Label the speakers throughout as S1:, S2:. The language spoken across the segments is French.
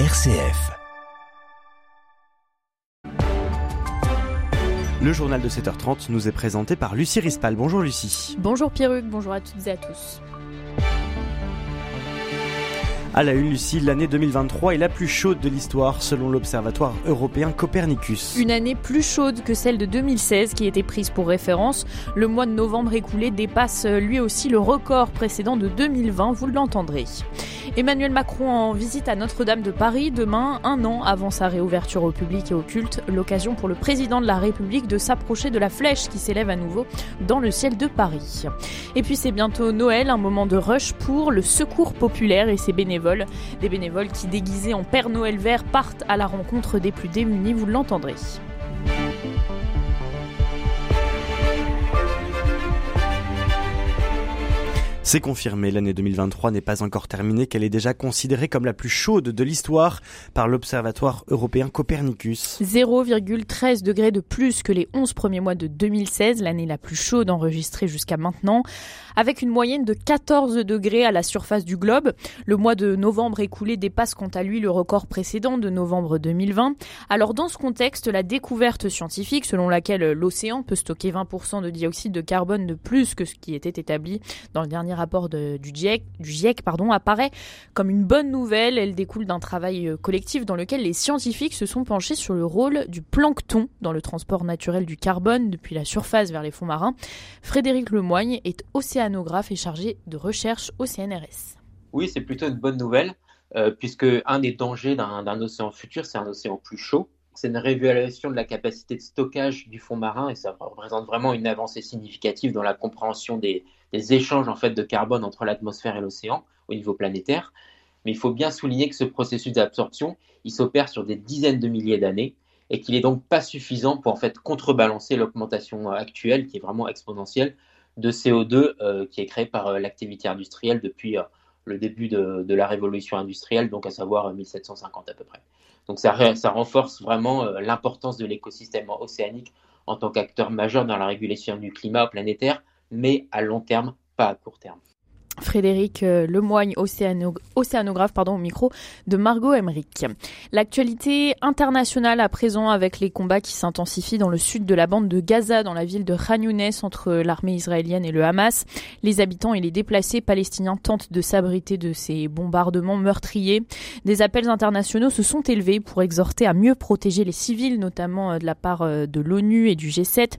S1: RCF. Le journal de 7h30 nous est présenté par Lucie Rispal. Bonjour Lucie.
S2: Bonjour Pierruc, bonjour à toutes et à tous.
S1: À la une, Lucie, l'année 2023 est la plus chaude de l'histoire selon l'Observatoire européen Copernicus.
S2: Une année plus chaude que celle de 2016 qui était prise pour référence. Le mois de novembre écoulé dépasse lui aussi le record précédent de 2020, vous l'entendrez. Emmanuel Macron en visite à Notre-Dame de Paris demain, un an avant sa réouverture au public et au culte, l'occasion pour le président de la République de s'approcher de la flèche qui s'élève à nouveau dans le ciel de Paris. Et puis c'est bientôt Noël, un moment de rush pour le secours populaire et ses bénévoles des bénévoles qui, déguisés en Père Noël vert, partent à la rencontre des plus démunis, vous l'entendrez.
S1: C'est confirmé, l'année 2023 n'est pas encore terminée, qu'elle est déjà considérée comme la plus chaude de l'histoire par l'Observatoire européen Copernicus.
S2: 0,13 degrés de plus que les 11 premiers mois de 2016, l'année la plus chaude enregistrée jusqu'à maintenant, avec une moyenne de 14 degrés à la surface du globe. Le mois de novembre écoulé dépasse quant à lui le record précédent de novembre 2020. Alors dans ce contexte, la découverte scientifique selon laquelle l'océan peut stocker 20% de dioxyde de carbone de plus que ce qui était établi dans le dernier rapport du GIEC, pardon, apparaît comme une bonne nouvelle. Elle découle d'un travail euh, collectif dans lequel les scientifiques se sont penchés sur le rôle du plancton dans le transport naturel du carbone depuis la surface vers les fonds marins. Frédéric Lemoigne est océanographe et chargé de recherche au CNRS.
S3: Oui, c'est plutôt une bonne nouvelle, euh, puisque un des dangers d'un océan futur, c'est un océan plus chaud. C'est une révélation de la capacité de stockage du fond marin et ça représente vraiment une avancée significative dans la compréhension des, échanges en fait de carbone entre l'atmosphère et l'océan au niveau planétaire. Mais il faut bien souligner que ce processus d'absorption, s'opère sur des dizaines de milliers d'années et qu'il n'est donc pas suffisant pour en fait contrebalancer l'augmentation actuelle qui est vraiment exponentielle de CO2 euh, qui est créée par euh, l'activité industrielle depuis euh, le début de, la révolution industrielle, donc à savoir 1750 à peu près. Donc ça, ça renforce vraiment euh, l'importance de l'écosystème océanique en tant qu'acteur majeur dans la régulation du climat planétaire, mais à long terme, pas à court terme.
S2: Frédéric euh, Lemoigne, océanographe pardon, au micro de Margot Emmerich. L'actualité internationale à présent avec les combats qui s'intensifient dans le sud de la bande de Gaza, dans la ville de Khan entre l'armée israélienne et le Hamas. Les habitants et les déplacés palestiniens tentent de s'abriter de ces bombardements meurtriers. Des appels internationaux se sont élevés pour exhorter à mieux protéger les civils, notamment euh, de la part euh, de l'ONU et du G7.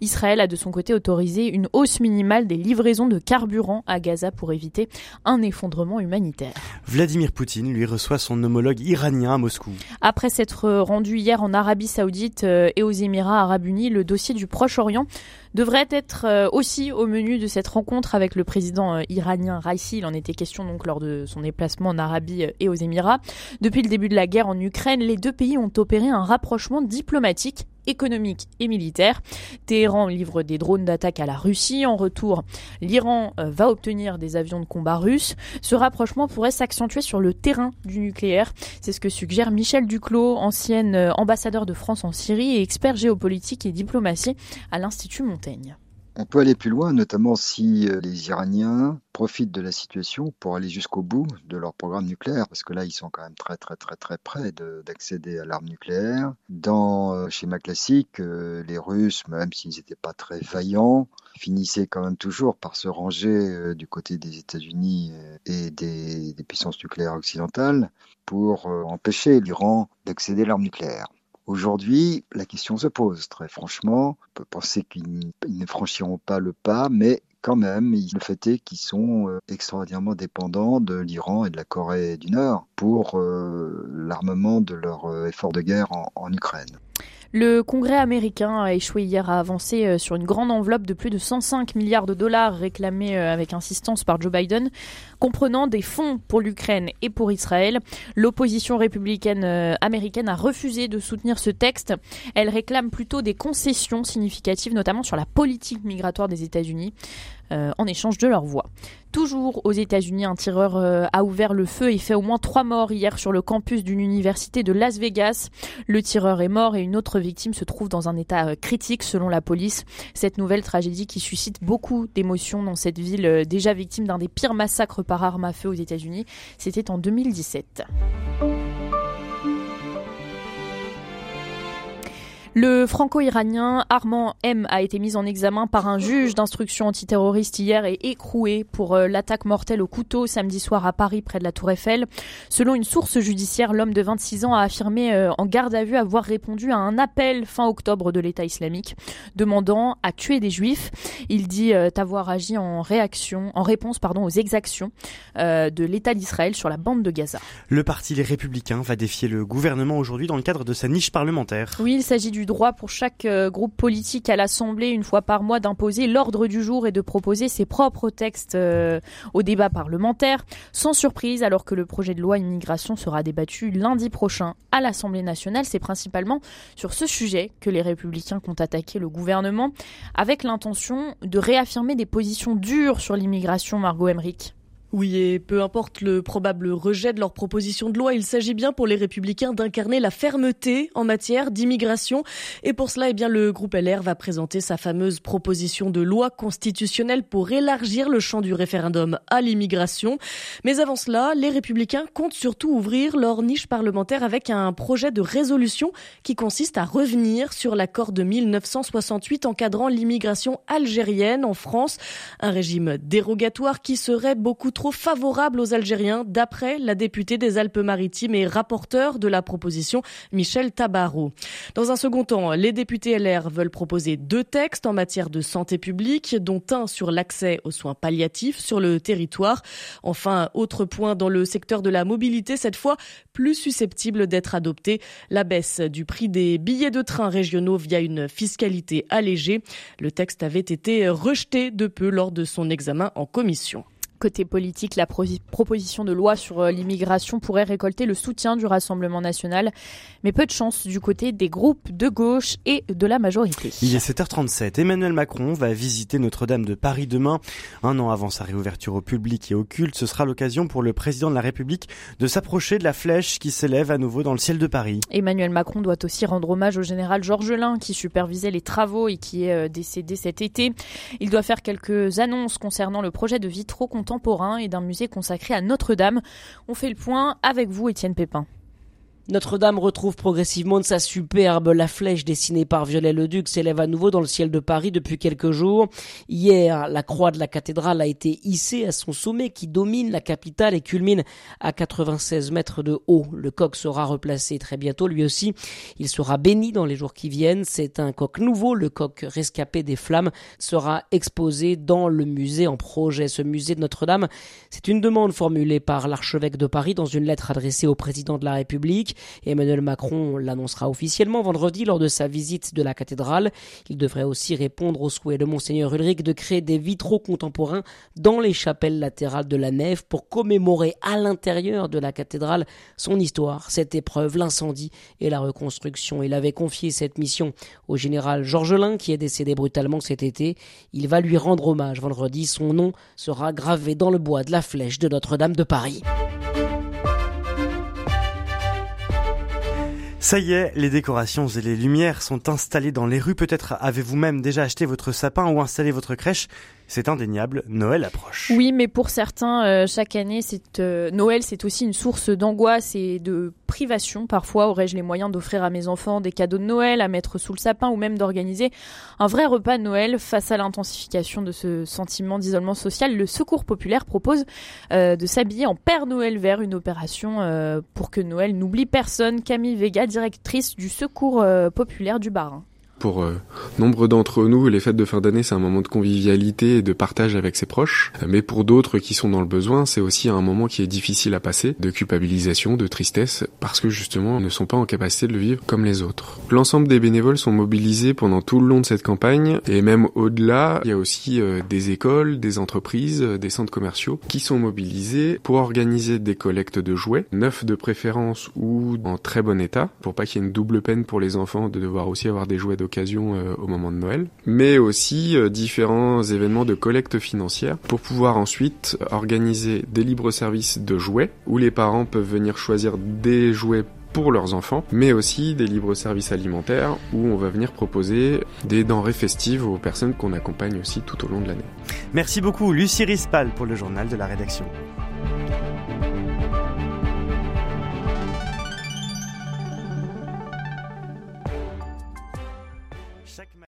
S2: Israël a de son côté autorisé une hausse minimale des livraisons de carburant à Gaza pour éviter un effondrement humanitaire.
S1: Vladimir Poutine lui reçoit son homologue iranien à Moscou.
S2: Après s'être rendu hier en Arabie Saoudite euh, et aux Émirats Arabes Unis, le dossier du Proche-Orient devrait être euh, aussi au menu de cette rencontre avec le président euh, iranien Raisi. Il en était question donc lors de son déplacement en Arabie et aux Émirats. Depuis le début de la guerre en Ukraine, les deux pays ont opéré un rapprochement diplomatique économique et militaire. Téhéran livre des drones d'attaque à la Russie. En retour, l'Iran euh, va obtenir des avions de combat russes. Ce rapprochement pourrait s'accentuer sur le terrain du nucléaire. C'est ce que suggère Michel Duclos, ancienne euh, ambassadeur de France en Syrie et expert géopolitique et diplomatie à l'Institut Montaigne.
S4: On peut aller plus loin, notamment si euh, les Iraniens profitent de la situation pour aller jusqu'au bout de leur programme nucléaire, parce que là, ils sont quand même très très très très près d'accéder à l'arme nucléaire. Dans le euh, schéma classique, euh, les Russes, même s'ils n'étaient pas très vaillants, finissaient quand même toujours par se ranger du côté des États-Unis et des, des puissances nucléaires occidentales pour empêcher l'Iran d'accéder à l'arme nucléaire. Aujourd'hui, la question se pose très franchement. On peut penser qu'ils ne franchiront pas le pas, mais quand même, le fait est qu'ils sont euh, extraordinairement dépendants de l'Iran et de la Corée du Nord pour euh, l'armement de leur euh, effort de guerre en Ukraine.
S2: Le Congrès américain a échoué hier à avancer euh, sur une grande enveloppe de plus de 105 milliards de dollars réclamée euh, avec insistance par Joe Biden, comprenant des fonds pour l'Ukraine et pour Israël. L'opposition républicaine euh, américaine a refusé de soutenir ce texte. Elle réclame plutôt des concessions significatives, notamment sur la politique migratoire des États-Unis. En échange de leur voix. Toujours aux États-Unis, un tireur a ouvert le feu et fait au moins trois morts hier sur le campus d'une université de Las Vegas. Le tireur est mort et une autre victime se trouve dans un état euh, critique selon la police. Cette nouvelle tragédie qui suscite beaucoup d'émotions dans cette ville euh, déjà victime d'un des pires massacres par arme à feu aux États-Unis, c'était en 2017. Le franco-iranien Armand M a été mis en examen par un juge d'instruction antiterroriste hier et écroué pour euh, l'attaque mortelle au couteau samedi soir à Paris près de la Tour Eiffel. Selon une source judiciaire, l'homme de 26 ans a affirmé euh, en garde à vue avoir répondu à un appel fin octobre de l'État islamique demandant à tuer des juifs. Il dit euh, avoir agi en réaction, en réponse pardon, aux exactions de l'État d'Israël sur la bande de Gaza.
S1: Le parti Les Républicains va défier le gouvernement aujourd'hui dans le cadre de sa niche parlementaire.
S2: Oui, il s'agit du du droit pour chaque euh, groupe politique à l'Assemblée une fois par mois d'imposer l'ordre du jour et de proposer ses propres textes euh, au débat parlementaire. Sans surprise, alors que le projet de loi immigration sera débattu lundi prochain à l'Assemblée nationale, c'est principalement sur ce sujet que les républicains comptent attaquer le gouvernement avec l'intention de réaffirmer des positions dures sur l'immigration, Margot Emmerich.
S5: Oui, et peu importe le probable rejet de leur proposition de loi, il s'agit bien pour les républicains d'incarner la fermeté en matière d'immigration. Et pour cela, eh bien, le groupe LR va présenter sa fameuse proposition de loi constitutionnelle pour élargir le champ du référendum à l'immigration. Mais avant cela, les républicains comptent surtout ouvrir leur niche parlementaire avec un projet de résolution qui consiste à revenir sur l'accord de 1968 encadrant l'immigration algérienne en France, un régime dérogatoire qui serait beaucoup trop trop favorable aux Algériens, d'après la députée des Alpes-Maritimes et rapporteur de la proposition, Michel Tabarot. Dans un second temps, les députés LR veulent proposer deux textes en matière de santé publique, dont un sur l'accès aux soins palliatifs sur le territoire. Enfin, autre point dans le secteur de la mobilité, cette fois plus susceptible d'être adopté, la baisse du prix des billets de train régionaux via une fiscalité allégée. Le texte avait été rejeté de peu lors de son examen en commission.
S2: Côté politique, la proposition de loi sur euh, l'immigration pourrait récolter le soutien du Rassemblement national, mais peu de chance du côté des groupes de gauche et de la majorité.
S1: Il est 7h37. Emmanuel Macron va visiter Notre-Dame de Paris demain. Un an avant sa réouverture au public et au culte, ce sera l'occasion pour le président de la République de s'approcher de la flèche qui s'élève à nouveau dans le ciel de Paris.
S2: Emmanuel Macron doit aussi rendre hommage au général Georges Lin qui supervisait les travaux et qui est euh, décédé cet été. Il doit faire quelques annonces concernant le projet de vitraux et d'un musée consacré à Notre-Dame. On fait le point avec vous, Étienne Pépin.
S6: Notre-Dame retrouve progressivement de sa superbe. La flèche dessinée par Viollet-le-Duc s'élève à nouveau dans le ciel de Paris depuis quelques jours. Hier, la croix de la cathédrale a été hissée à son sommet qui domine la capitale et culmine à 96 mètres de haut. Le coq sera replacé très bientôt lui aussi. Il sera béni dans les jours qui viennent. C'est un coq nouveau. Le coq rescapé des flammes sera exposé dans le musée en projet. Ce musée de Notre-Dame, c'est une demande formulée par l'archevêque de Paris dans une lettre adressée au président de la République. Emmanuel Macron l'annoncera officiellement vendredi lors de sa visite de la cathédrale. Il devrait aussi répondre au souhait de Monseigneur Ulrich de créer des vitraux contemporains dans les chapelles latérales de la nef pour commémorer à l'intérieur de la cathédrale son histoire, cette épreuve, l'incendie et la reconstruction. Il avait confié cette mission au général Georges Lin qui est décédé brutalement cet été. Il va lui rendre hommage vendredi. Son nom sera gravé dans le bois de la flèche de Notre-Dame de Paris.
S1: Ça y est, les décorations et les lumières sont installées dans les rues. Peut-être avez-vous même déjà acheté votre sapin ou installé votre crèche c'est indéniable, Noël approche.
S2: Oui, mais pour certains, euh, chaque année, euh, Noël, c'est aussi une source d'angoisse et de privation. Parfois, aurais-je les moyens d'offrir à mes enfants des cadeaux de Noël, à mettre sous le sapin ou même d'organiser un vrai repas de Noël face à l'intensification de ce sentiment d'isolement social? Le Secours populaire propose euh, de s'habiller en Père Noël vers une opération pour que Noël n'oublie personne. Camille Vega, directrice du Secours populaire du Barin.
S7: Pour euh, nombre d'entre nous, les fêtes de fin d'année, c'est un moment de convivialité et de partage avec ses proches. Mais pour d'autres qui sont dans le besoin, c'est aussi un moment qui est difficile à passer, de culpabilisation, de tristesse, parce que justement, ils ne sont pas en capacité de le vivre comme les autres. L'ensemble des bénévoles sont mobilisés pendant tout le long de cette campagne, et même au-delà, il y a aussi euh, des écoles, des entreprises, euh, des centres commerciaux qui sont mobilisés pour organiser des collectes de jouets, neufs de préférence ou en très bon état, pour pas qu'il y ait une double peine pour les enfants de devoir aussi avoir des jouets de euh, au moment de Noël, mais aussi euh, différents événements de collecte financière pour pouvoir ensuite organiser des libres services de jouets où les parents peuvent venir choisir des jouets pour leurs enfants, mais aussi des libres services alimentaires où on va venir proposer des denrées festives aux personnes qu'on accompagne aussi tout au long de l'année.
S1: Merci beaucoup Lucie Rispal pour le journal de la rédaction.